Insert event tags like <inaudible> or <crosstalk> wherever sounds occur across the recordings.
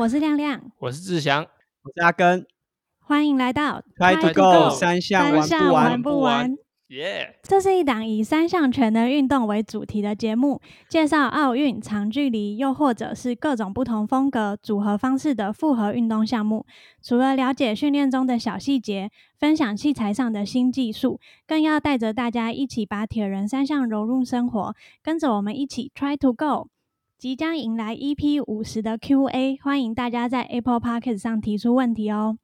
我是亮亮，我是志祥，我是阿根，欢迎来到 Try to Go 三项玩不玩不玩？耶！这是一档以三项全能运动为主题的节目，介绍奥运长距离，又或者是各种不同风格组合方式的复合运动项目。除了了解训练中的小细节，分享器材上的新技术，更要带着大家一起把铁人三项融入生活，跟着我们一起 Try to Go。即将迎来 EP 五十的 Q&A，欢迎大家在 Apple Podcast 上提出问题哦。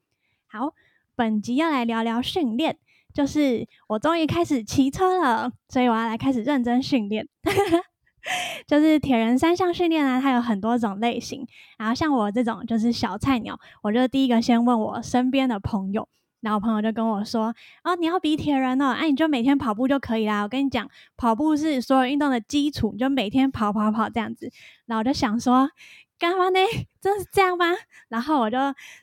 好，本集要来聊聊训练，就是我终于开始骑车了，所以我要来开始认真训练。<laughs> 就是铁人三项训练呢，它有很多种类型，然后像我这种就是小菜鸟，我就第一个先问我身边的朋友。然后朋友就跟我说：“哦，你要比铁人哦，哎，你就每天跑步就可以啦。我跟你讲，跑步是所有运动的基础，你就每天跑跑跑这样子。”然后我就想说：“干嘛呢？<laughs> 真是这样吗？”然后我就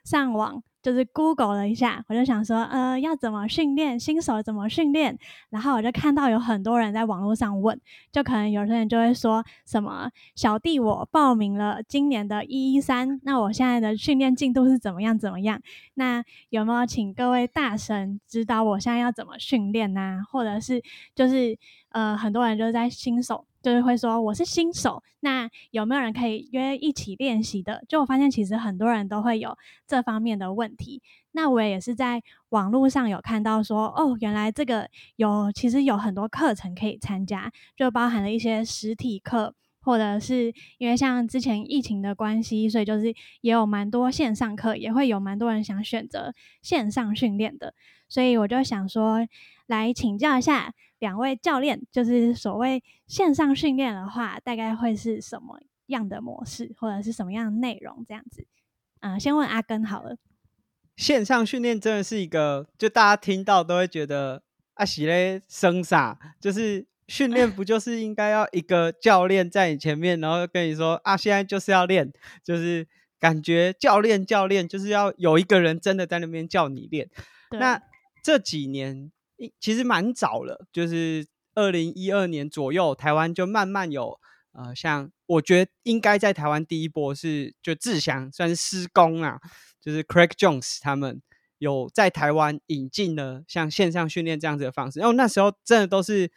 上网。就是 Google 了一下，我就想说，呃，要怎么训练新手？怎么训练？然后我就看到有很多人在网络上问，就可能有些人就会说什么：“小弟，我报名了今年的一一三，那我现在的训练进度是怎么样？怎么样？那有没有请各位大神指导我现在要怎么训练呢？或者是就是呃，很多人就是在新手。”就是会说我是新手，那有没有人可以约一起练习的？就我发现其实很多人都会有这方面的问题。那我也是在网络上有看到说，哦，原来这个有其实有很多课程可以参加，就包含了一些实体课，或者是因为像之前疫情的关系，所以就是也有蛮多线上课，也会有蛮多人想选择线上训练的。所以我就想说，来请教一下。两位教练，就是所谓线上训练的话，大概会是什么样的模式，或者是什么样的内容？这样子，啊，先问阿根好了。线上训练真的是一个，就大家听到都会觉得啊，喜嘞生傻，就是训练不就是应该要一个教练在你前面，然后跟你说啊，现在就是要练，就是感觉教练教练就是要有一个人真的在那边叫你练。那这几年。其实蛮早了，就是二零一二年左右，台湾就慢慢有呃，像我觉得应该在台湾第一波是就志祥算是施工啊，就是 Craig Jones 他们有在台湾引进了像线上训练这样子的方式，然后那时候真的都是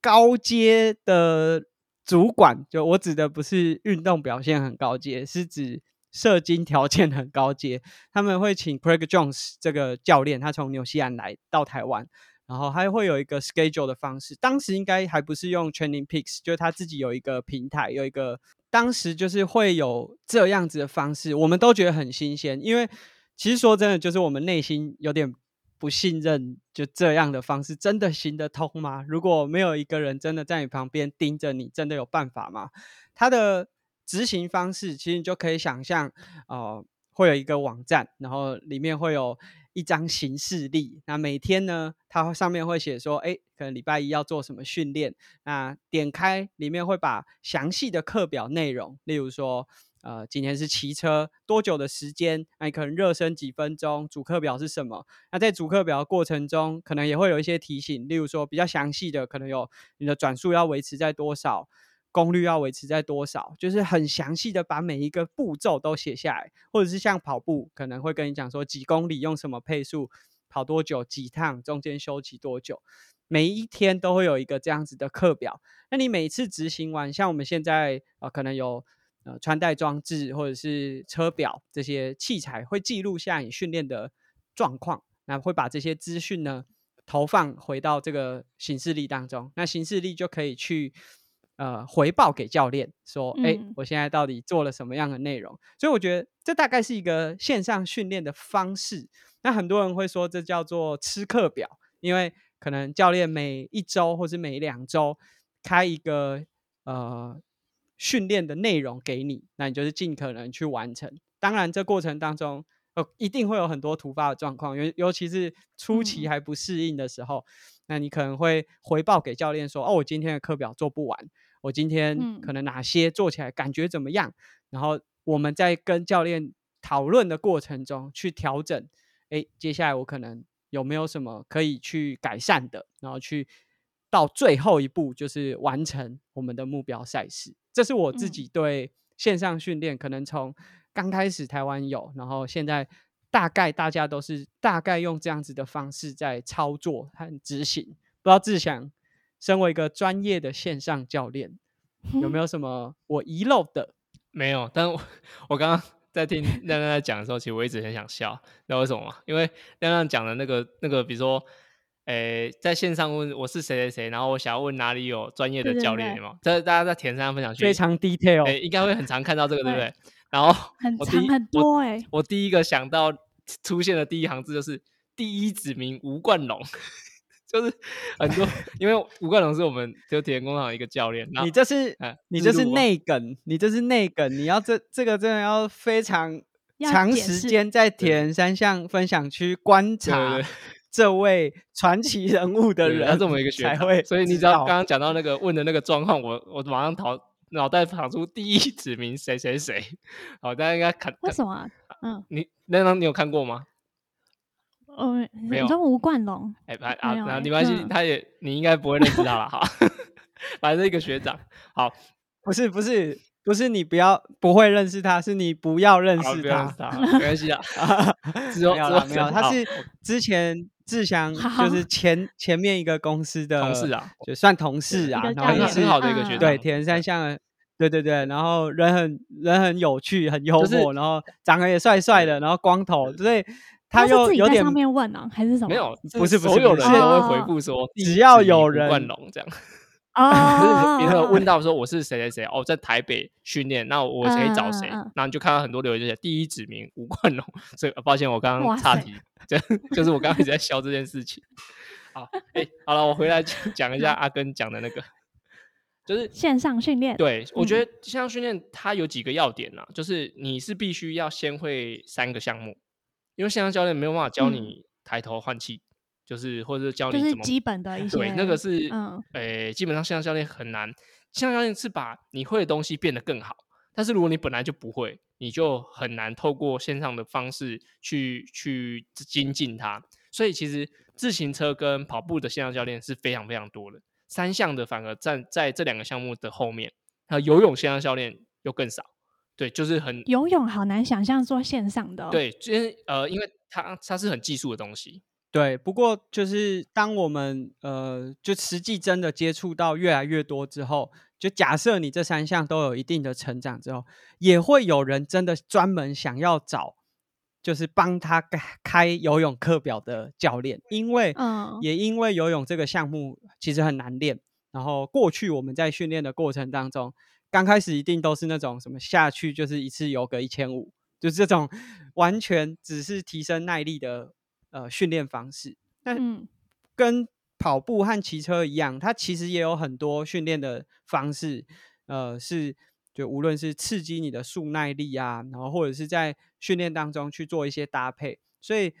高阶的主管，就我指的不是运动表现很高阶，是指。射精条件很高阶，他们会请 Craig Jones 这个教练，他从纽西兰来到台湾，然后还会有一个 schedule 的方式。当时应该还不是用 Training Peaks，就是他自己有一个平台，有一个当时就是会有这样子的方式，我们都觉得很新鲜。因为其实说真的，就是我们内心有点不信任，就这样的方式真的行得通吗？如果没有一个人真的在你旁边盯着你，真的有办法吗？他的。执行方式其实你就可以想象，呃，会有一个网站，然后里面会有一张行事历。那每天呢，它上面会写说，哎，可能礼拜一要做什么训练。那点开里面会把详细的课表内容，例如说，呃，今天是骑车多久的时间？那你可能热身几分钟？主课表是什么？那在主课表的过程中，可能也会有一些提醒，例如说比较详细的，可能有你的转速要维持在多少。功率要维持在多少？就是很详细的把每一个步骤都写下来，或者是像跑步，可能会跟你讲说几公里用什么配速跑多久，几趟中间休息多久，每一天都会有一个这样子的课表。那你每次执行完，像我们现在呃可能有呃穿戴装置或者是车表这些器材，会记录下你训练的状况，那会把这些资讯呢投放回到这个形式力当中，那形式力就可以去。呃，回报给教练说，哎，我现在到底做了什么样的内容？所以我觉得这大概是一个线上训练的方式。那很多人会说这叫做吃课表，因为可能教练每一周或是每两周开一个呃训练的内容给你，那你就是尽可能去完成。当然，这过程当中呃一定会有很多突发的状况，尤尤其是初期还不适应的时候，那你可能会回报给教练说，哦，我今天的课表做不完。我今天可能哪些做起来感觉怎么样？然后我们在跟教练讨论的过程中去调整。哎，接下来我可能有没有什么可以去改善的？然后去到最后一步，就是完成我们的目标赛事。这是我自己对线上训练可能从刚开始台湾有，然后现在大概大家都是大概用这样子的方式在操作和执行。不知道志祥身为一个专业的线上教练，有没 <laughs> 有什么我遗漏的？没有，但我 <laughs> 我刚刚在听亮亮在讲的时候，其实我一直很想笑，知道为什么吗？因为亮亮讲的那个那个，比如说。诶，在线上问我是谁谁谁，然后我想要问哪里有专业的教练吗？这大家在田上分享区非常 detail，诶，应该会很常看到这个，对不对？然后很长很多诶，我第一个想到出现的第一行字就是第一指名吴冠龙，就是很多，因为吴冠龙是我们就田工厂一个教练。你这是你这是内梗，你这是内梗，你要这这个真的要非常长时间在铁人三项分享区观察。<laughs> 这位传奇人物的人，这么一个才会，所以你知道刚刚讲到那个问的那个状况，我我马上逃脑袋跑出第一指名谁谁谁，好，大家应该看为什么？嗯，你那张你有看过吗？哦，没有。你说吴冠龙？哎，啊，那没关系，他也你应该不会认识他了，哈，<laughs> 反正一个学长。好，不是不是不是，你不要不会认识他，是你不要认识他，<laughs> 没关系啊，没有没有，他是之前。志祥就是前前面一个公司的同事啊，就算同事啊，然后也是很好的一个学长。对，田三项，对对对，然后人很人很有趣，很幽默，然后长得也帅帅的，然后光头，所以他又有点上面问呢，还是什么？没有，不是所有人都会回复说，只要有人万龙这样。<laughs> 啊，比如说问到说我是谁谁谁哦，在台北训练，那我可以找谁？然后你就看到很多留言，就写第一指名吴冠龙。所以抱歉，我刚刚岔题，这就是我刚刚一直在笑这件事情。好，哎，好了，我回来讲一下阿根讲的那个，就是线上训练。对，我觉得线上训练它有几个要点呢，就是你是必须要先会三个项目，因为线上教练没有办法教你抬头换气。就是或者是教你怎么基本的一些，对，那个是，嗯，诶，基本上线上教练很难，线上教练是把你会的东西变得更好，但是如果你本来就不会，你就很难透过线上的方式去去精进它。所以其实自行车跟跑步的线上教练是非常非常多的，三项的反而站在这两个项目的后面，那游泳线上教练又更少，对，就是很游泳好难想象做线上的，对，因为呃，因为它它是很技术的东西。对，不过就是当我们呃，就实际真的接触到越来越多之后，就假设你这三项都有一定的成长之后，也会有人真的专门想要找，就是帮他开游泳课表的教练，因为也因为游泳这个项目其实很难练，然后过去我们在训练的过程当中，刚开始一定都是那种什么下去就是一次游个一千五，就是这种 <laughs> 完全只是提升耐力的。呃，训练方式，那跟跑步和骑车一样，它其实也有很多训练的方式。呃，是就无论是刺激你的速耐力啊，然后或者是在训练当中去做一些搭配，所以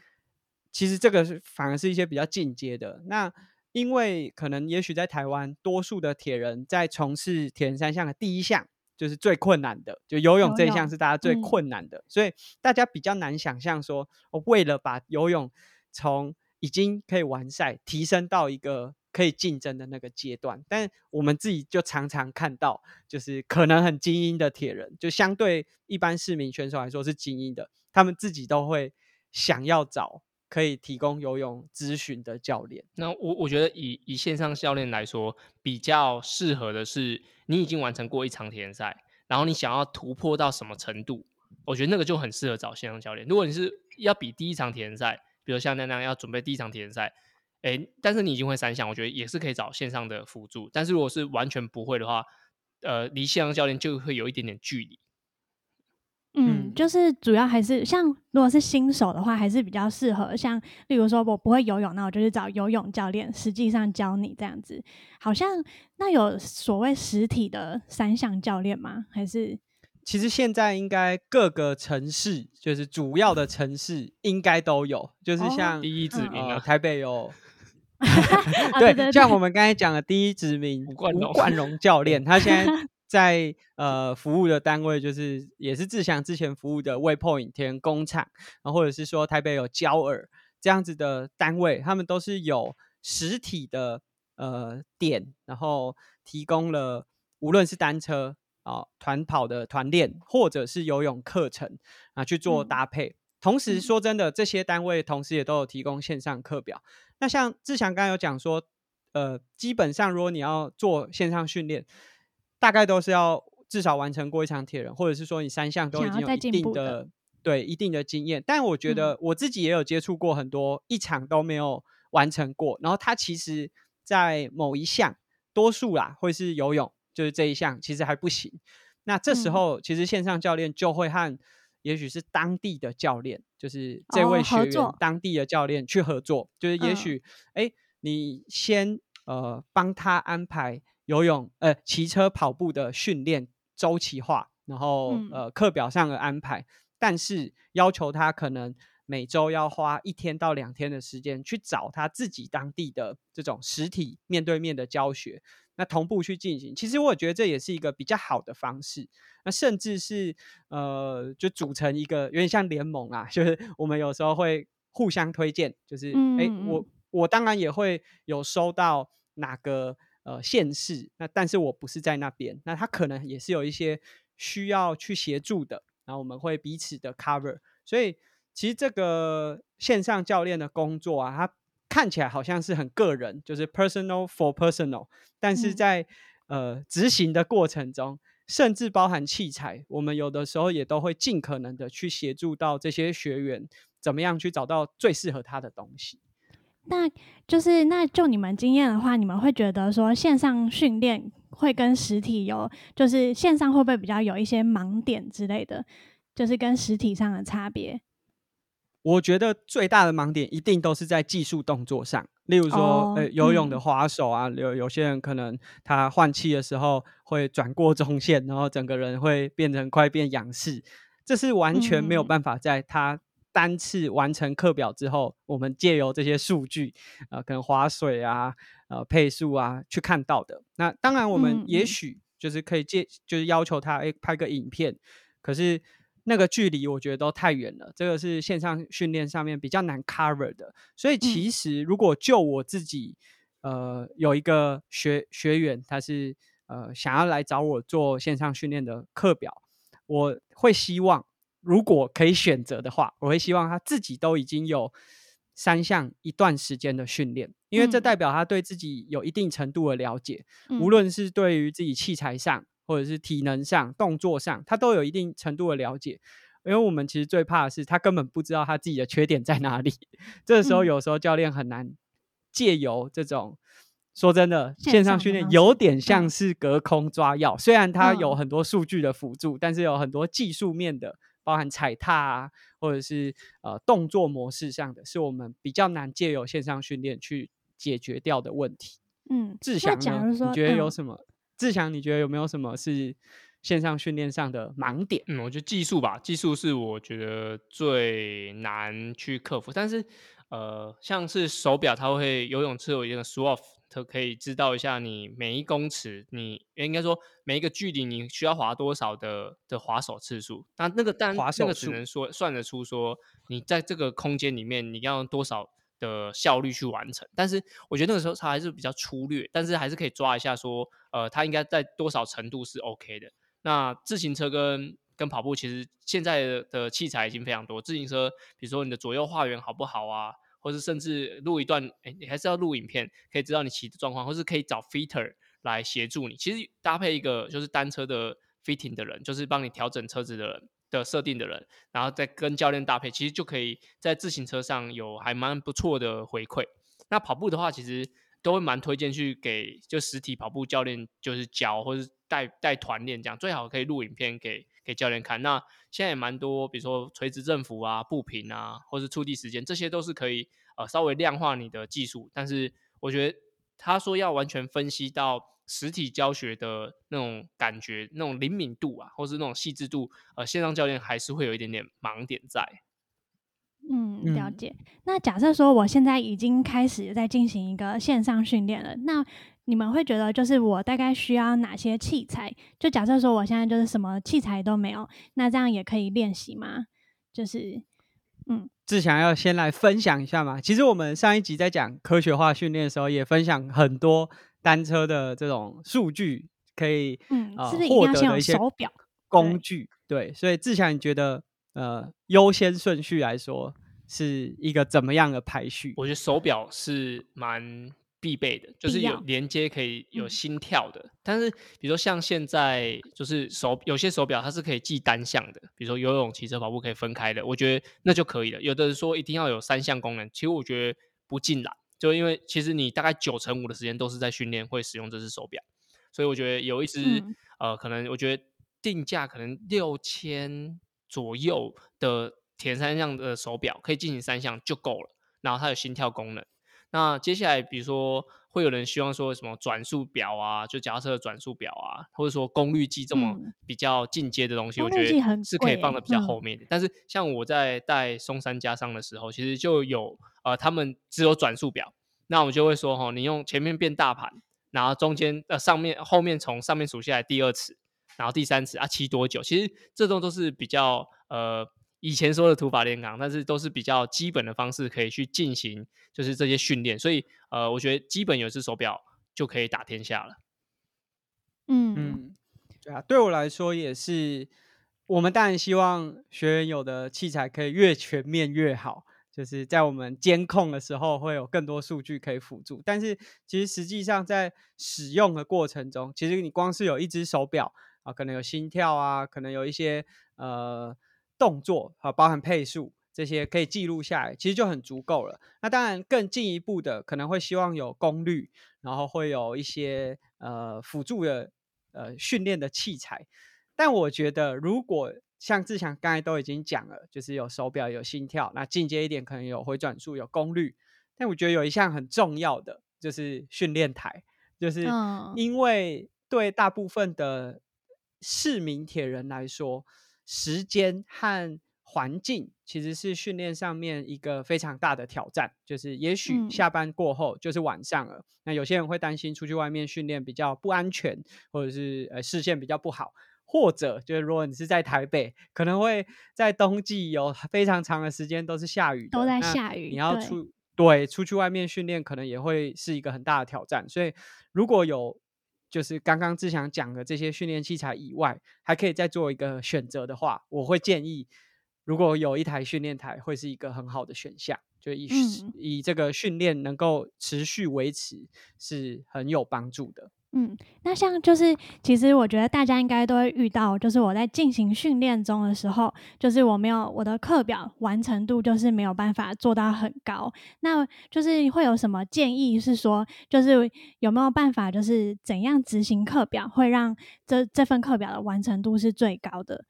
其实这个是反而是一些比较进阶的。那因为可能也许在台湾，多数的铁人在从事铁人三项的第一项。就是最困难的，就游泳这一项是大家最困难的，所以大家比较难想象说，为了把游泳从已经可以完赛提升到一个可以竞争的那个阶段，但我们自己就常常看到，就是可能很精英的铁人，就相对一般市民选手来说是精英的，他们自己都会想要找。可以提供游泳咨询的教练。那我我觉得以以线上教练来说，比较适合的是你已经完成过一场田赛，然后你想要突破到什么程度，我觉得那个就很适合找线上教练。如果你是要比第一场田赛，比如像那样要准备第一场田赛，哎，但是你已经会三项，我觉得也是可以找线上的辅助。但是如果是完全不会的话，呃，离线上教练就会有一点点距离。嗯，就是主要还是像如果是新手的话，还是比较适合像，例如说我不会游泳，那我就去找游泳教练，实际上教你这样子。好像那有所谓实体的三项教练吗？还是？其实现在应该各个城市，就是主要的城市应该都有，就是像第一指名啊，台北有，<laughs> 对，像我们刚才讲的第一指名吴冠荣教练，他现在。在呃服务的单位就是也是志祥之前服务的 Waypoint 田工厂，然后或者是说台北有焦耳这样子的单位，他们都是有实体的呃点，然后提供了无论是单车啊团跑的团练，或者是游泳课程啊去做嗯搭配。同时嗯说真的，这些单位同时也都有提供线上课表。那像志强刚刚有讲说，呃，基本上如果你要做线上训练，大概都是要至少完成过一场铁人，或者是说你三项都已经有一定的的对一定的经验。但我觉嗯。得我自己也有接触过很多一场都没有完成过，然后他其实在某一项多数啦会是游泳，就是这一项其实还不行。那这时嗯。候其实线上教练就会和也许是当地的教练，就是这位哦学员、当地的教练去合作，就是也嗯。许哎、诶你先呃帮他安排游泳、呃骑车、跑步的训练周期化，然后、嗯呃课表上的安排，但是要求他可能每周要花一天到两天的时间去找他自己当地的这种实体面对面的教学，那同步去进行。其实我觉得这也是一个比较好的方式。那甚至是呃，就组成一个有点像联盟啊，<laughs> 就是我们有时候会互相推荐，就是哎、诶嗯嗯我我当然也会有收到哪个呃县市，那但是我不是在那边，那他可能也是有一些需要去协助的，然后我们会彼此的 cover，所以其实这个线上教练的工作啊，它看起来好像是很个人，就是 personal for personal，但是嗯在、呃执行的过程中，甚至包含器材，我们有的时候也都会尽可能的去协助到这些学员怎么样去找到最适合他的东西。那就是那就你们经验的话，你们会觉得说线上训练会跟实体有，就是线上会不会比较有一些盲点之类的，就是跟实体上的差别？我觉得最大的盲点一定都是在技术动作上，例如说，哦呃，游泳的嗯滑手啊，有有些人可能他换气的时候会转过中线，然后整个人会变成快变仰视，这是完全没有嗯办法在他单次完成课表之后，我们借由这些数据，呃，可能划水啊，呃，配速啊，去看到的。那当然，我们也许就是可以借，就是要求他，哎，拍个影片，可是那个距离我觉得都太远了，这个是线上训练上面比较难 cover 的。所以嗯其实如果就我自己，呃，有一个学学员，他是呃想要来找我做线上训练的课表，我会希望如果可以选择的话，我会希望他自己都已经有三项一段时间的训练，因为这嗯代表他对自己有一定程度的了解，嗯无论是对于自己器材上，或者是体能上、动作上，他都有一定程度的了解。因为我们其实最怕的是他根本不知道他自己的缺点在哪里。<laughs> 这个时候，嗯有时候教练很难借由这种说真的线线上训练，有点像嗯是隔空抓药。虽然它有嗯很多数据的辅助，但是有很多技术面的，包含踩踏啊，或者是呃动作模式上的，是我们比较难借由线上训练去解决掉的问题。嗯，志祥呢？你觉得有嗯什么？志祥，你觉得有没有什么是线上训练上的盲点？嗯，我觉得技术吧，技术是我觉得最难去克服。但是，呃，像是手表，它会游泳池有一个 Swath，它可以知道一下你每一公尺，你应该说每一个距离你需要滑多少的的滑手次数。那那个但那滑手数个只能说算得出说你在这个空间里面你要用多少的效率去完成。但是我觉得那个时候它还是比较粗略，但是还是可以抓一下说，呃，它应该在多少程度是 OK 的。那自行车跟跟跑步其实现在的的器材已经非常多。自行车，比如说你的左右画圆好不好啊，或是甚至录一段，哎，你还是要录影片，可以知道你骑的状况，或是可以找 fitter 来协助你。其实搭配一个就是单车的 fitting 的人，就是帮你调整车子的人的设定的人，然后再跟教练搭配，其实就可以在自行车上有还蛮不错的回馈。那跑步的话，其实都会蛮推荐去给就实体跑步教练就是教，或是带带团练这样，最好可以录影片给给教练看。那现在也蛮多，比如说垂直振幅啊、步频啊，或是触地时间，这些都是可以呃稍微量化你的技术。但是我觉得他说要完全分析到实体教学的那种感觉、那种灵敏度啊，或是那种细致度，呃，线上教练还是会有一点点盲点在。嗯，了嗯解。那假设说我现在已经开始在进行一个线上训练了，那你们会觉得就是我大概需要哪些器材？就假设说我现在就是什么器材都没有，那这样也可以练习吗？就是，嗯志强要先来分享一下嘛。其实我们上一集在讲科学化训练的时候，也分享很多单车的这种数据可以嗯，呃是不是一定获要先有得的一些手表？工具。对，所以志强，你觉得呃优先顺序来说是一个怎么样的排序？我觉得手表是蛮必备的，就是有连接可以有嗯心跳的。但是比如说像现在就是手有些手表它是可以记单项的，比如说游泳、骑车、跑步可以分开的，我觉得那就可以了。有的人说一定要有三项功能，其实我觉得不尽然，就因为其实你大概九成五的时间都是在训练会使用这只手表，所以我觉得有一只、嗯呃，可能我觉得定价可能六千左右的填三项的手表可以进行三项就够了，然后它有心跳功能。那接下来，比如说会有人希望说什么转速表啊，就脚踏车的转速表啊，或者说功率计这么嗯比较进阶的东西，我觉得是可以放的比较嗯后面的。但是像我在带松山加上的时候，其实就有呃，他们只有转速表，那我们就会说哈，你用前面变大盘，然后中间呃上面后面从上面数下来第二次，然后第三次啊骑多久？其实这种都是比较呃以前说的土法炼钢，但是都是比较基本的方式可以去进行，就是这些训练。所以呃，我觉得基本有只手表就可以打天下了。嗯嗯，对啊，对我来说也是。我们当然希望学员有的器材可以越全面越好，就是在我们监控的时候会有更多数据可以辅助。但是其实实际上在使用的过程中，其实你光是有一只手表啊，可能有心跳啊，可能有一些呃动作啊，包含配速这些可以记录下来，其实就很足够了。那当然更进一步的，可能会希望有功率，然后会有一些呃辅助的呃训练的器材。但我觉得，如果像志强刚才都已经讲了，就是有手表、有心跳，那进阶一点可能有回转数、有功率。但我觉得有一项很重要的就是训练台，就是嗯因为对大部分的市民铁人来说，时间和环境其实是训练上面一个非常大的挑战。就是也许嗯下班过后就是晚上了，那有些人会担心出去外面训练比较不安全，或者是呃视线比较不好。或者就是如果你是在台北，可能会在冬季有非常长的时间都是下雨，都在那下雨你要对出对出去外面训练，可能也会是一个很大的挑战。所以如果有就是刚刚志强讲的这些训练器材以外，还可以再做一个选择的话，我会建议，如果有一台训练台，会是一个很好的选项。就以、嗯以这个训练能够持续维持，是很有帮助的。嗯，那像就是，其实我觉得大家应该都会遇到，就是我在进行训练中的时候，就是我没有我的课表完成度，就是没有办法做到很高。那就是会有什么建议？是说，就是有没有办法，就是怎样执行课表，会让这这份课表的完成度是最高的？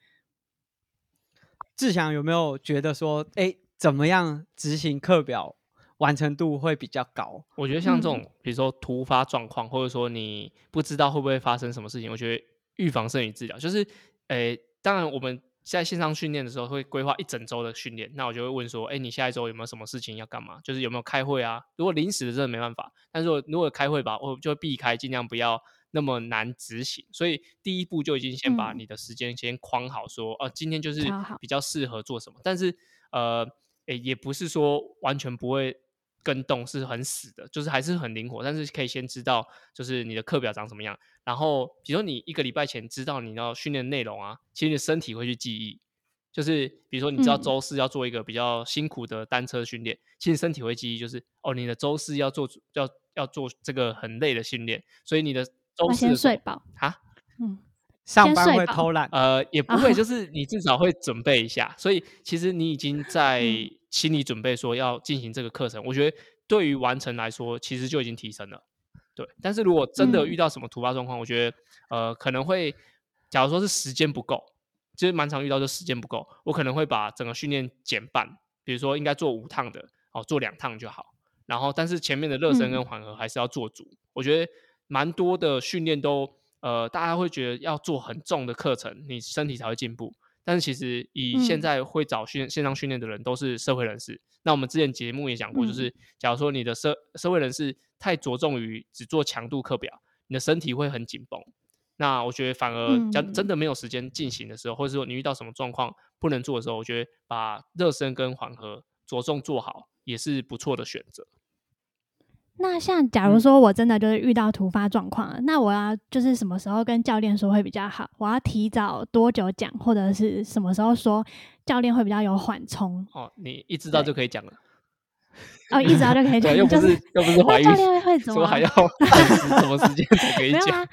志祥有没有觉得说，哎，怎么样执行课表完成度会比较高？我觉得像这嗯种，比如说突发状况，或者说你不知道会不会发生什么事情，我觉得预防胜于治疗。就是，诶，当然我们在线上训练的时候会规划一整周的训练，那我就会问说，哎，你下一周有没有什么事情要干嘛？就是有没有开会啊？如果临时的真的没办法，但是如果如果开会吧，我就会避开，尽量不要那么难执行。所以第一步就已经先把嗯你的时间先框好说，呃，今天就是比较适合做什么。但是呃，诶，也不是说完全不会跟动，是很死的，就是还是很灵活。但是可以先知道，就是你的课表长什么样。然后，比如说你一个礼拜前知道你要训练内容啊，其实身体会去记忆。就是比如说，你知道嗯周四要做一个比较辛苦的单车训练，其实身体会记忆，就是哦，你的周四要做要要做这个很累的训练，所以你的周四的先睡饱。啊，嗯，上班会偷懒，呃，也不会，啊就是你至少会准备一下，所以其实你已经在嗯心理准备说要进行这个课程，我觉得对于完成来说，其实就已经提升了。对，但是如果真的嗯遇到什么突发状况，我觉得呃可能会，假如说是时间不够，就是蛮常遇到，就时间不够，我可能会把整个训练减半，比如说应该做五趟的，哦，做两趟就好。然后，但是前面的热身跟嗯缓和还是要做足。我觉得蛮多的训练都，呃，大家会觉得要做很重的课程，你身体才会进步。但是其实以现嗯在会找训线上训练的人都是社会人士。那我们之前节目也讲过，就嗯是假如说你的社社会人士太着重于只做强度课表，你的身体会很紧绷。那我觉得反而真真嗯的没有时间进行的时候，或者说你遇到什么状况不能做的时候，我觉得把热身跟缓和着重做好也是不错的选择。那像假如说我真的就是遇到突发状况了，那我要就是什么时候跟教练说会比较好？我要提早多久讲，或者是什么时候说教练会比较有缓冲？哦，你一知道就可以讲了。哦，一知道就可以讲，又不就是又不是怀孕，教练会怎么？<laughs> 说还要什么时间才可以讲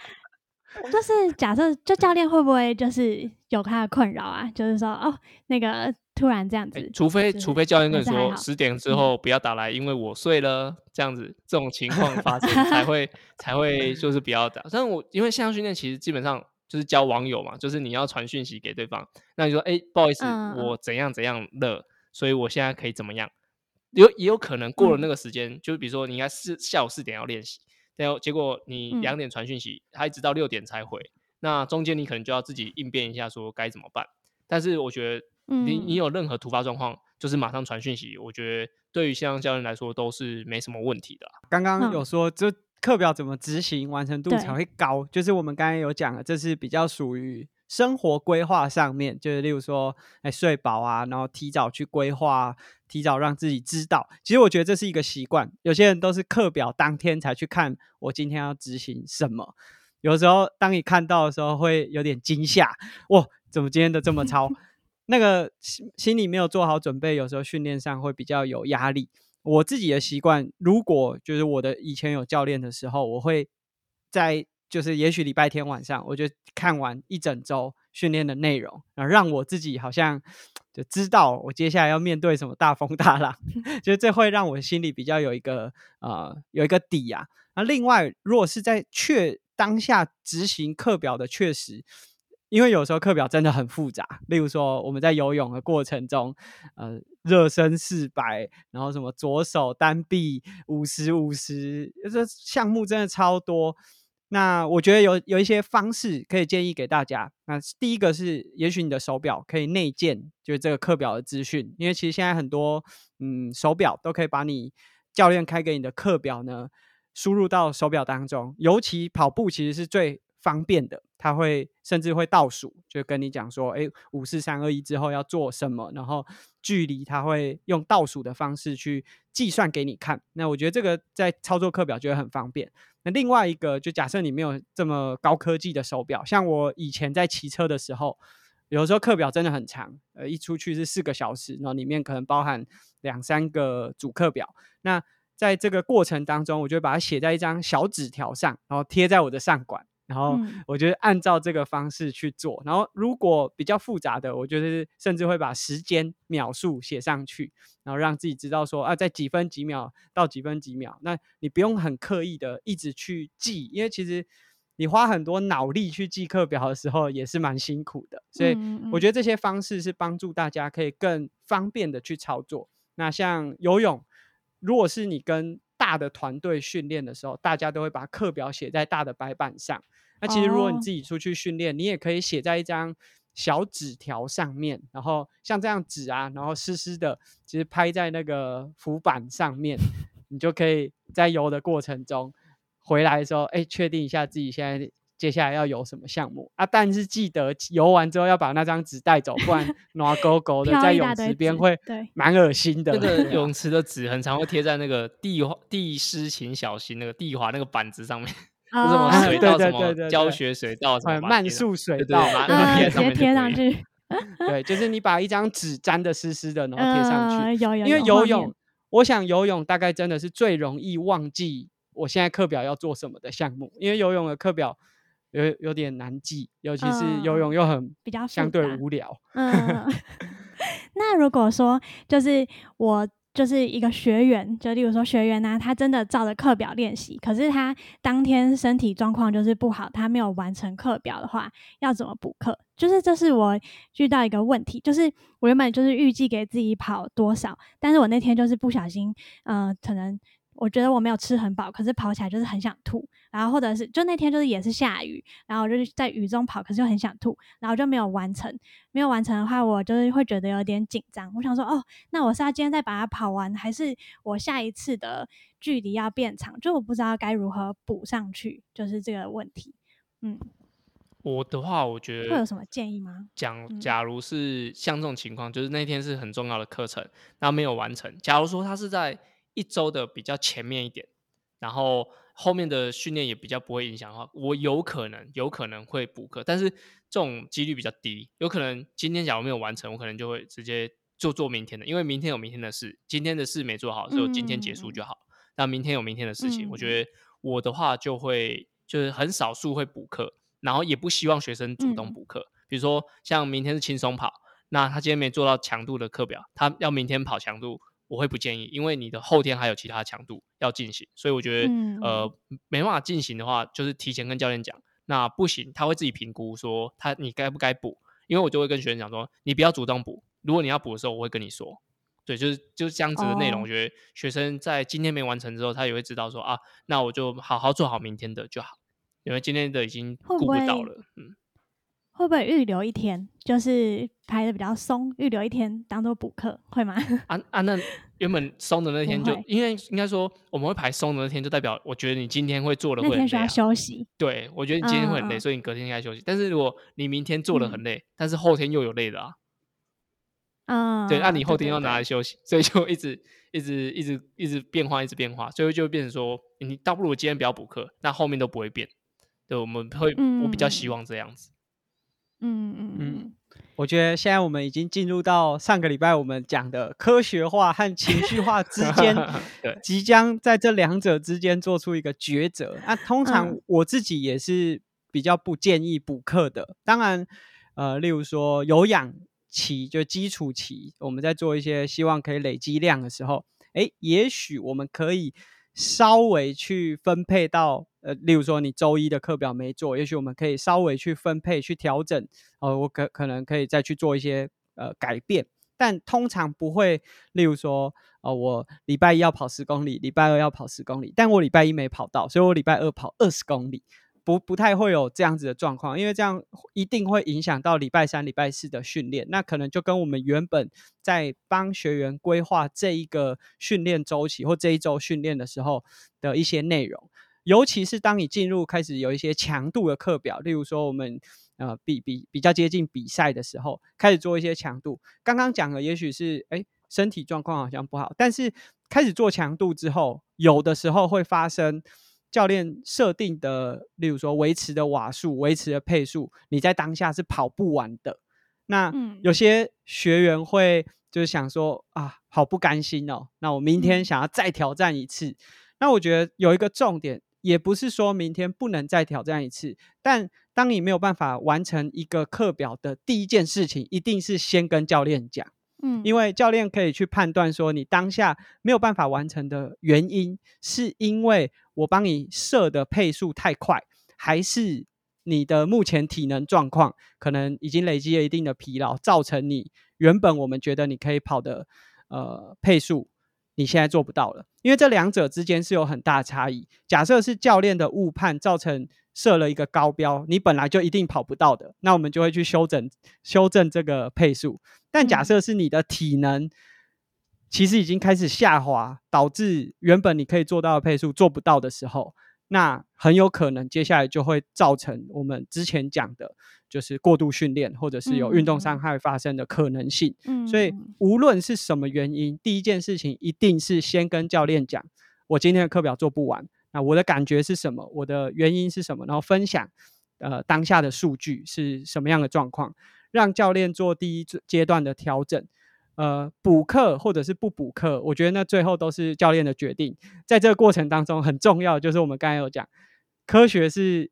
就是假设就教练会不会就是有他的困扰啊？就是说哦，那个突然这样哎子，除非就是除非教练跟你说十点之嗯后不要打来，因为我睡了，这样子这种情况发生才 <laughs> 会才会就是不要打。但我因为线上训练其实基本上就是教网友嘛，就是你要传讯息给对方，那你说哎、不好意思，我怎样怎样了，所以我现在可以怎么样？有也有可能过了嗯那个时间，就比如说你应该是下午四点要练习，然后结果你嗯两点传讯息，他一直到六点才回，那中间你可能就要自己应变一下，说该怎么办。但是我觉得你你嗯有任何突发状况，就是马上传讯息，我觉得对于线上教练来说都是没什么问题的啦。刚刚嗯有说，这课表怎么执行，完成度才对会高。就是我们刚才有讲了，这是比较属于生活规划上面，就是例如说，哎，睡饱啊，然后提早去规划，提早让自己知道。其实我觉得这是一个习惯，有些人都是课表当天才去看，我今天要执行什么。有时候当你看到的时候，会有点惊吓，哇，怎么今天的这么 <laughs> 超？那个心心里没有做好准备，有时候训练上会比较有压力。我自己的习惯，如果就是我的以前有教练的时候，我会在就是也许礼拜天晚上，我就看完一整周训练的内容，然后让我自己好像就知道我接下来要面对什么大风大浪，<laughs> 觉得这会让我心里比较有一个呃有一个底啊。那另外，如果是在确当下执行课表的确实，因为有时候课表真的很复杂，例如说我们在游泳的过程中，呃，热身四百，然后什么左手单臂五十五十，这项目真的超多。那我觉得有有一些方式可以建议给大家。那第一个是，也许你的手表可以内建，就是这个课表的资讯，因为其实现在很多嗯手表都可以把你教练开给你的课表呢输入到手表当中，尤其跑步其实是最方便的，它会甚至会倒数，就跟你讲说，哎，五四三二一之后要做什么，然后距离它会用倒数的方式去计算给你看。那我觉得这个在操作课表就会很方便。那另外一个，就假设你没有这么高科技的手表，像我以前在骑车的时候，有时候课表真的很长，呃，一出去是四个小时，然后里面可能包含两三个主课表。那在这个过程当中，我就会把它写在一张小纸条上，然后贴在我的上管，然后嗯我就按照这个方式去做。然后如果比较复杂的，我觉得甚至会把时间秒数写上去，然后让自己知道说啊，在几分几秒到几分几秒。那你不用很刻意的一直去记，因为其实你花很多脑力去记课表的时候，也是蛮辛苦的。所以嗯我觉得这些方式是帮助大家可以更方便的去操作。那像游泳，如果是你跟大的团队训练的时候，大家都会把课表写在大的白板上。那其实如果你哦自己出去训练，你也可以写在一张小纸条上面，然后像这样纸啊，然后湿湿的，其实拍在那个浮板上面，<laughs> 你就可以在游的过程中回来的时候，哎，确定一下自己现在接下来要游什么项目啊。但是记得游完之后要把那张纸带走，不然 <laughs> 拿勾勾的在泳池边会对蛮恶心的。那个泳池的纸很常会贴在那个地滑地湿请小心那个地滑那个板子上面，<laughs> 就什么哦水对道什么教学水道什么呃慢速水道对对对，把对它嗯，直接贴上贴上。去，<laughs> 对，就是你把一张纸粘的湿湿的，然后贴上去。呃，有有因为游泳，我想游泳大概真的是最容易忘记我现在课表要做什么的项目，因为游泳的课表有有点难记，尤其是游嗯泳又很比较相对无聊。嗯，<laughs> <laughs> 那如果说就是我就是一个学员，就例如说学员呢、他真的照着课表练习，可是他当天身体状况就是不好，他没有完成课表的话，要怎么补课？就是这是我遇到一个问题，就是我原本就是预计给自己跑多少，但是我那天就是不小心，呃，可能。我觉得我没有吃很饱，可是跑起来就是很想吐，然后或者是就那天就是也是下雨，然后我就是在雨中跑，可是又很想吐，然后就没有完成。没有完成的话，我就是会觉得有点紧张。我想说，哦，那我是要今天再把它跑完，还是我下一次的距离要变长？就我不知道该如何补上去，就是这个问题。嗯，我的话，我觉得会有什么建议吗？讲，嗯假如是像这种情况，就是那天是很重要的课程，那没有完成。假如说他是在一周的比较前面一点，然后后面的训练也比较不会影响的话，我有可能有可能会补课，但是这种几率比较低，有可能今天假如没有完成，我可能就会直接就做明天的，因为明天有明天的事，今天的事没做好，就今天结束就好。那明天有明天的事情，我觉得我的话就会就是很少数会补课，然后也不希望学生主动补课，比如说像明天是轻松跑。那他今天没做到强度的课表，他要明天跑强度，我会不建议，因为你的后天还有其他强度要进行，所以我觉得呃没办法进行的话，就是提前跟教练讲，那不行，他会自己评估说他你该不该补，因为我就会跟学生讲说，你不要主动补，如果你要补的时候，我会跟你说，对，就是就是这样子的内容，我觉得学生在今天没完成之后，他也会知道说啊，那我就好好做好明天的就好，因为今天的已经顾不到了，嗯。会不会预留一天，就是排的比较松，预留一天当做补课，会吗？啊啊，那原本松的那天就，因为应该说我们会排松的那天，就代表我觉得你今天会做的会很累，需要休息。对，我觉得你今天会很累，所以你隔天应该休息。但是如果你明天做的很累，但是后天又有累的啊，嗯，对，那你后天要拿来休息，所以就一直一直一直一直变化，一直变化，所以就变成说，你倒不如今天不要补课，那后面都不会变。对，我们会，我比较希望这样子。嗯嗯嗯，我觉得现在我们已经进入到上个礼拜我们讲的科学化和情绪化之间，<laughs> 即将在这两者之间做出一个抉择。那通常我自己也是比较不建议补课的。当然，呃，例如说有氧期就基础期，我们在做一些希望可以累积量的时候，哎，也许我们可以。稍微去分配到，呃，例如说你周一的课表没做，也许我们可以稍微去分配、去调整，呃，我可可能可以再去做一些呃改变，但通常不会，例如说，呃，我礼拜一要跑十公里，礼拜二要跑十公里，但我礼拜一没跑到，所以我礼拜二跑二十公里。不不太会有这样子的状况，因为这样一定会影响到礼拜三、礼拜四的训练。那可能就跟我们原本在帮学员规划这一个训练周期或这一周训练的时候的一些内容，尤其是当你进入开始有一些强度的课表，例如说我们呃比比比较接近比赛的时候，开始做一些强度。刚刚讲的也许是哎身体状况好像不好，但是开始做强度之后，有的时候会发生。教练设定的，例如说维持的瓦数、维持的配速，你在当下是跑不完的。那有些学员会就是想说啊，好不甘心哦。那我明天想要再挑战一次。那我觉得有一个重点，也不是说明天不能再挑战一次，但当你没有办法完成一个课表的第一件事情，一定是先跟教练讲。嗯，因为教练可以去判断说，你当下没有办法完成的原因，是因为我帮你设的配速太快，还是你的目前体能状况可能已经累积了一定的疲劳，造成你原本我们觉得你可以跑的呃配速，你现在做不到了。因为这两者之间是有很大差异。假设是教练的误判造成。设了一个高标，你本来就一定跑不到的，那我们就会去修整修正这个配速。但假设是你的体能其实已经开始下滑，导致原本你可以做到的配速做不到的时候，那很有可能接下来就会造成我们之前讲的，就是过度训练或者是有运动伤害发生的可能性。所以无论是什么原因，第一件事情一定是先跟教练讲，我今天的课表做不完。那我的感觉是什么？我的原因是什么？然后分享，呃，当下的数据是什么样的状况，让教练做第一阶段的调整。呃，补课或者是不补课，我觉得那最后都是教练的决定。在这个过程当中，很重要就是我们刚才有讲，科学是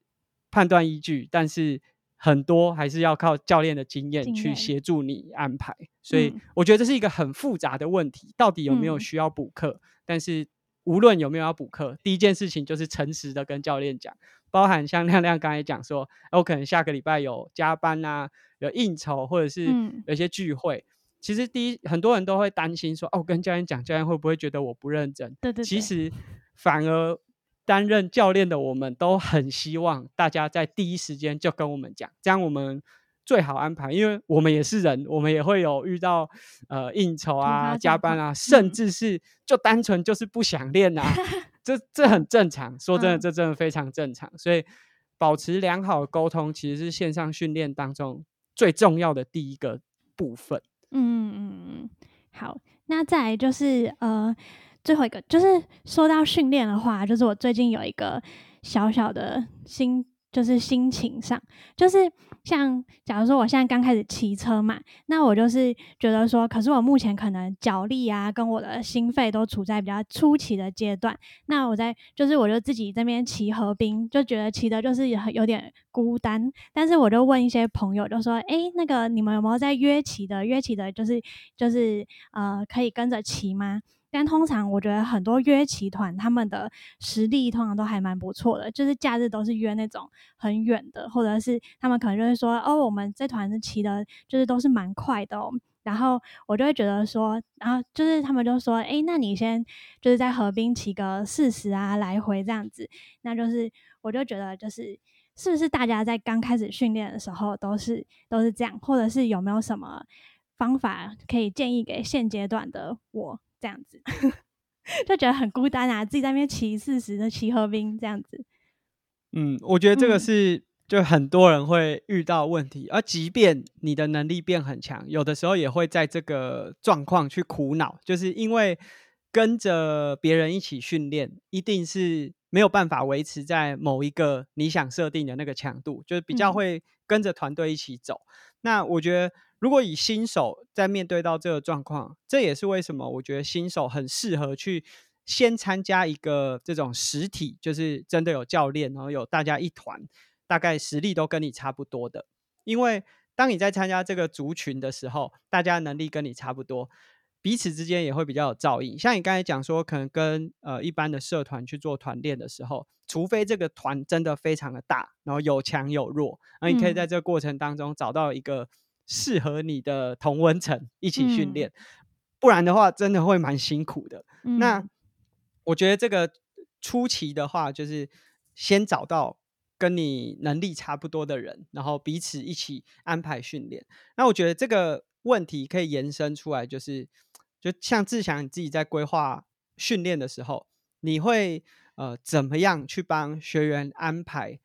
判断依据，但是很多还是要靠教练的经验去协助你安排。所以我觉得这是一个很复杂的问题，到底有没有需要补课？但是。无论有没有要补课，第一件事情就是诚实的跟教练讲，包含像亮亮刚才讲说，我可能下个礼拜有加班啊，有应酬或者是有些聚会。其实第一，很多人都会担心说，哦，跟教练讲，教练会不会觉得我不认真？对对。其实反而担任教练的我们都很希望大家在第一时间就跟我们讲，这样我们。最好安排，因为我们也是人，我们也会有遇到呃应酬啊、加班啊，甚至是就单纯就是不想练啊，<laughs> 这这很正常。说真的，这真的非常正常。所以保持良好的沟通，其实是线上训练当中最重要的第一个部分。嗯嗯嗯，好，那再来就是呃。最后一个就是说到训练的话，就是我最近有一个小小的心，就是心情上，就是像假如说我现在刚开始骑车嘛，那我就是觉得说，可是我目前可能脚力啊，跟我的心肺都处在比较初期的阶段。那我在就是我就自己这边骑河滨，就觉得骑的就是也很有点孤单。但是我就问一些朋友，就说：“诶，那个你们有没有在约骑的？约骑的就是就是呃，可以跟着骑吗？”但通常我觉得很多约骑团他们的实力通常都还蛮不错的，就是假日都是约那种很远的，或者是他们可能就会说哦，我们这团是骑的，就是都是蛮快的哦。然后我就会觉得说，然后就是他们就说，哎，那你先就是在河滨骑个四十啊，来回这样子，那就是我就觉得就是是不是大家在刚开始训练的时候都是都是这样，或者是有没有什么方法可以建议给现阶段的我？这样子 <laughs> 就觉得很孤单啊，自己在那边骑四十的骑河滨这样子。嗯，我觉得这个是就很多人会遇到问题，而即便你的能力变很强，有的时候也会在这个状况去苦恼，就是因为跟着别人一起训练，一定是没有办法维持在某一个你想设定的那个强度，就是比较会跟着团队一起走。那我觉得。如果以新手在面对到这个状况，这也是为什么我觉得新手很适合去先参加一个这种实体，就是真的有教练，然后有大家一团，大概实力都跟你差不多的。因为当你在参加这个族群的时候，大家能力跟你差不多，彼此之间也会比较有照应。像你刚才讲说，可能跟呃一般的社团去做团练的时候，除非这个团真的非常的大，然后有强有弱，那你可以在这个过程当中找到一个。适合你的同温层一起训练，不然的话真的会蛮辛苦的。那我觉得这个初期的话，就是先找到跟你能力差不多的人，然后彼此一起安排训练。那我觉得这个问题可以延伸出来，就是就像志祥你自己在规划训练的时候，你会呃怎么样去帮学员安排？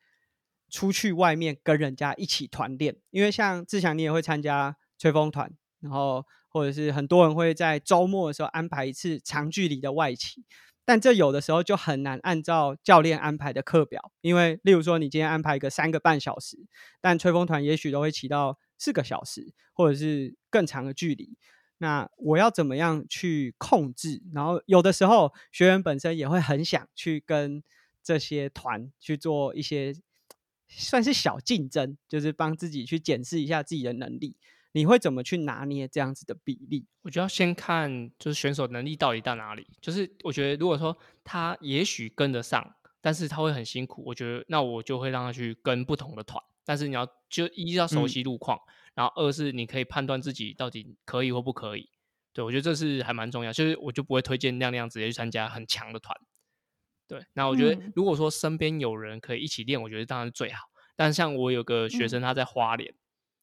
出去外面跟人家一起团练，因为像志强，你也会参加吹风团，然后或者是很多人会在周末的时候安排一次长距离的外企，但这有的时候就很难按照教练安排的课表，因为例如说你今天安排一个三个半小时，但吹风团也许都会骑到四个小时，或者是更长的距离，那我要怎么样去控制？然后有的时候学员本身也会很想去跟这些团去做一些。算是小竞争，就是帮自己去检视一下自己的能力。你会怎么去拿捏这样子的比例？我觉得要先看就是选手能力到底到哪里。就是我觉得如果说他也许跟得上，但是他会很辛苦，我觉得那我就会让他去跟不同的团。但是你要就一要熟悉路况，然后二是你可以判断自己到底可以或不可以。对我觉得这是还蛮重要。就是我就不会推荐亮亮直接去参加很强的团。对，那我觉得如果说身边有人可以一起练，我觉得当然是最好。但像我有个学生，他在花莲，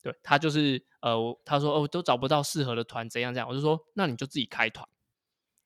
对他就是呃，他说哦，都找不到适合的团，怎样怎样，我就说那你就自己开团，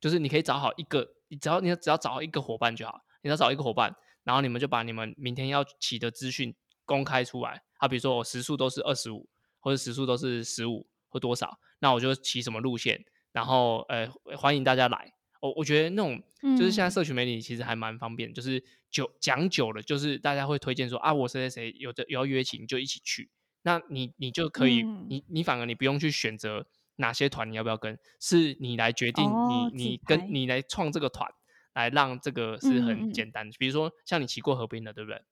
就是你可以找好一个，你只要你只要找好一个伙伴就好，你要找一个伙伴，然后你们就把你们明天要起的资讯公开出来，啊，比如说我时速都是二十五，或者时速都是十五或多少，那我就骑什么路线，然后呃，欢迎大家来。我我觉得那种就是现在社群媒体其实还蛮方便，就是久讲久了，就是大家会推荐说啊，我谁谁谁有的有要约请，你就一起去。那你你就可以，你你反而你不用去选择哪些团你要不要跟，是你来决定，你你跟你来创这个团，来让这个是很简单的。比如说像你骑过河滨的，对不对？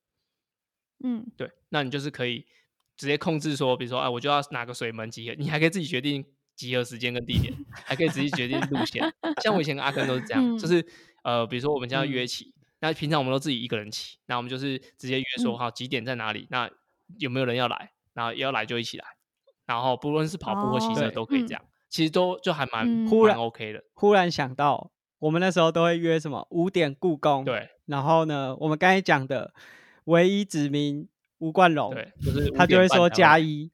嗯，对，那你就是可以直接控制说，比如说啊，我就要哪个水门集合，你还可以自己决定。集合时间跟地点，还可以直接决定路线。像我以前跟阿根都是这样，就是呃，比如说我们将要约骑，那平常我们都自己一个人骑，那我们就是直接约说好几点在哪里，那有没有人要来，然后要来就一起来，然后不论是跑步或骑车都可以这样，其实都就还蛮忽然 OK 的。忽然想到，我们那时候都会约什么五点故宫，对，然后呢，我们刚才讲的唯一指名吴冠龙，对，就是他就会说加一。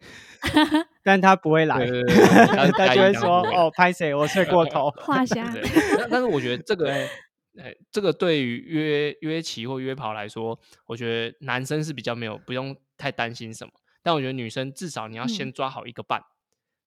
但他不会来，<laughs> 他就会说：“哦，拍谁？我睡过头。”画下。但是我觉得这个，哎，这个对于约约骑或约跑来说，我觉得男生是比较没有不用太担心什么。但我觉得女生至少你要先抓好一个伴，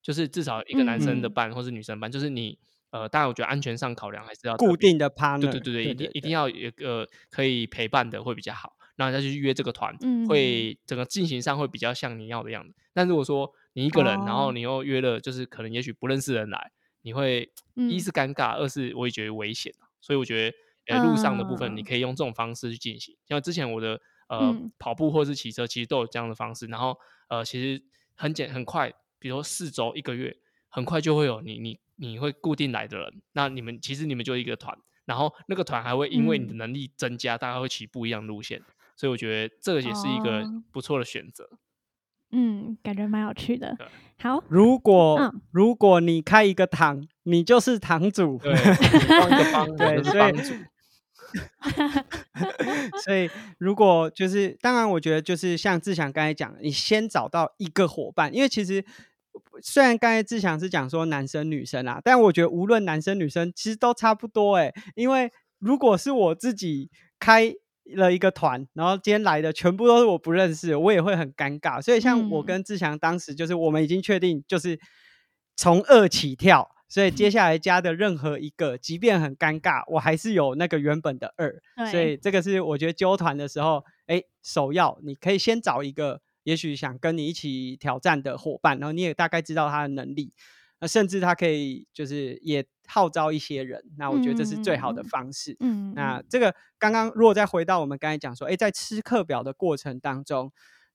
就是至少一个男生的伴或是女生伴，就是你呃，当然我觉得安全上考量还是要固定的 partner，对对对对，一定一定要有一个可以陪伴的会比较好，然后再去约这个团，嗯会整个进行上会比较像你要的样子。但如果说你一个人，然后哦你又约了，就是可能也许不认识的人来，你会一嗯是尴尬，二是我也觉得危险啊所以我觉得，呃，路上的部分你嗯可以用这种方式去进行。像之前我的呃、嗯跑步或是骑车，其实都有这样的方式。然后呃，其实很简很快，比如说四周一个月，很快就会有你你你会固定来的人。那你们其实你们就一个团，然后那个团还会因为你的嗯能力增加，大家会骑不一样路线。所以我觉得这个也是一个哦不错的选择。嗯，感觉蛮有趣的。好，如果、嗯如果你开一个堂，你就是堂主。帮帮，对所以帮主。<laughs> <laughs> 所以如果就是，当然我觉得就是像志祥刚才讲的，你先找到一个伙伴，因为其实虽然刚才志祥是讲说男生女生啊，但我觉得无论男生女生其实都差不多诶、因为如果是我自己开了一个团，然后今天来的全部都是我不认识的，我也会很尴尬。所以像我嗯跟志强当时就是我们已经确定就是从二起跳。所以接下来加的任何一个，即便很尴尬，我还是有那个原本的二。所以，这个是我觉得揪团的时候，哎，首要你可以先找一个也许想跟你一起挑战的伙伴，然后你也大概知道他的能力，那甚至他可以就是也号召一些人，那我觉得这是最好的方式。嗯，那这个刚刚如果再回到我们刚才讲说，哎，在吃课表的过程当中，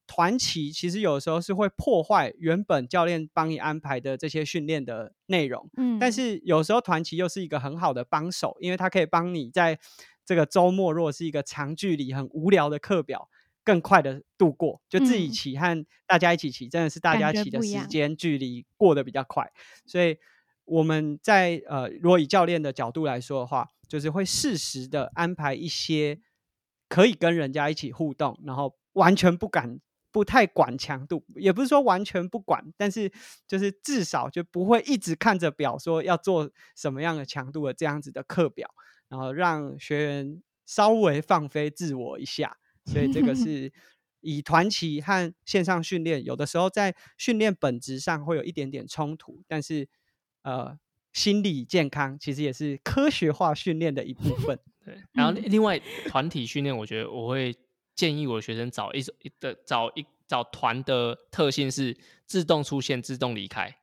团旗其实有时候是会破坏原本教练帮你安排的这些训练的内容。嗯，但是有时候团旗又是一个很好的帮手，因为它可以帮你在这个周末，如果是一个长距离很无聊的课表，更快的度过。就自己嗯骑和大家一起骑，真的是大感家骑的时间距离过得比较快。所以我们在呃，如果以教练的角度来说的话，就是会适时的安排一些可以跟人家一起互动，然后完全不敢。不太管强度，也不是说完全不管，但是就是至少就不会一直看着表说要做什么样的强度的这样子的课表，然后让学员稍微放飞自我一下。所以这个是 <laughs> 以团旗和线上训练，有的时候在训练本质上会有一点点冲突，但是呃，心理健康其实也是科学化训练的一部分。<laughs> 对，然后嗯另另外团体训练，我觉得我会建议我的学生找一的找一找团的特性是自动出现、自动离开。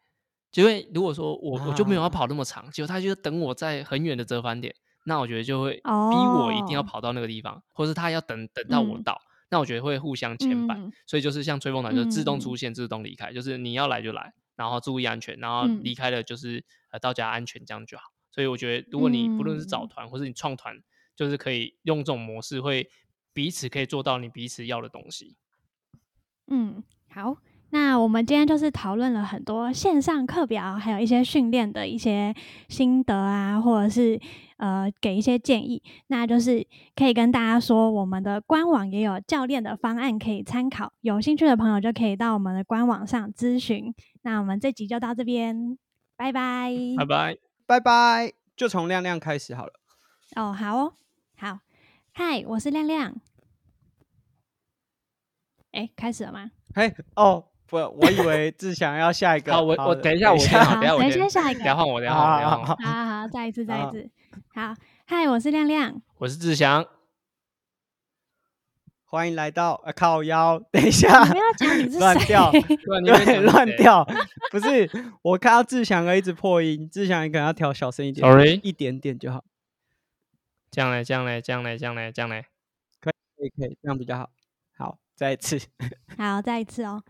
因为如果说我我就没有要啊跑那么长，结果他就等我在很远的折返点，那我觉得就会逼我一定要哦跑到那个地方，或是他要等等到我嗯到，那我觉得会互相牵绊。嗯所以就是像吹风团，就自动嗯出现、自动离开，就是你要来就来，然后注意安全，然后嗯离开了就是呃到家安全这样就好。所以我觉得，如果你不论是找嗯团或是你创团，就是可以用这种模式，会彼此可以做到你彼此要的东西。嗯，好。那我们今天就是讨论了很多线上课表，还有一些训练的一些心得啊，或者是呃给一些建议。那就是可以跟大家说，我们的官网也有教练的方案可以参考，有兴趣的朋友就可以到我们的官网上咨询。那我们这集就到这边，拜拜。拜拜。拜拜，就从亮亮开始好了。哦，好哦，好。嗨，我是亮亮。哎，开始了吗？嘿，哦，不，我以为志祥要下一个。<laughs> 好，我我等一下，我先等一下我等先，先下一个等一下换我，等一下换我，等一下换。好好再一次，再一次。好，嗨，我是亮亮。我是志祥，<laughs> 欢迎来到呃靠腰。等一下，不要讲你是 <laughs> 谁乱掉对乱掉，不是我看到志祥哥一直破音，志祥你可能要调小声一点 Sorry 一点点就好，这样嘞，这样嘞，这样嘞，这样嘞，这样嘞。可以可以，这样比较好。好，再一次。好，再一次哦。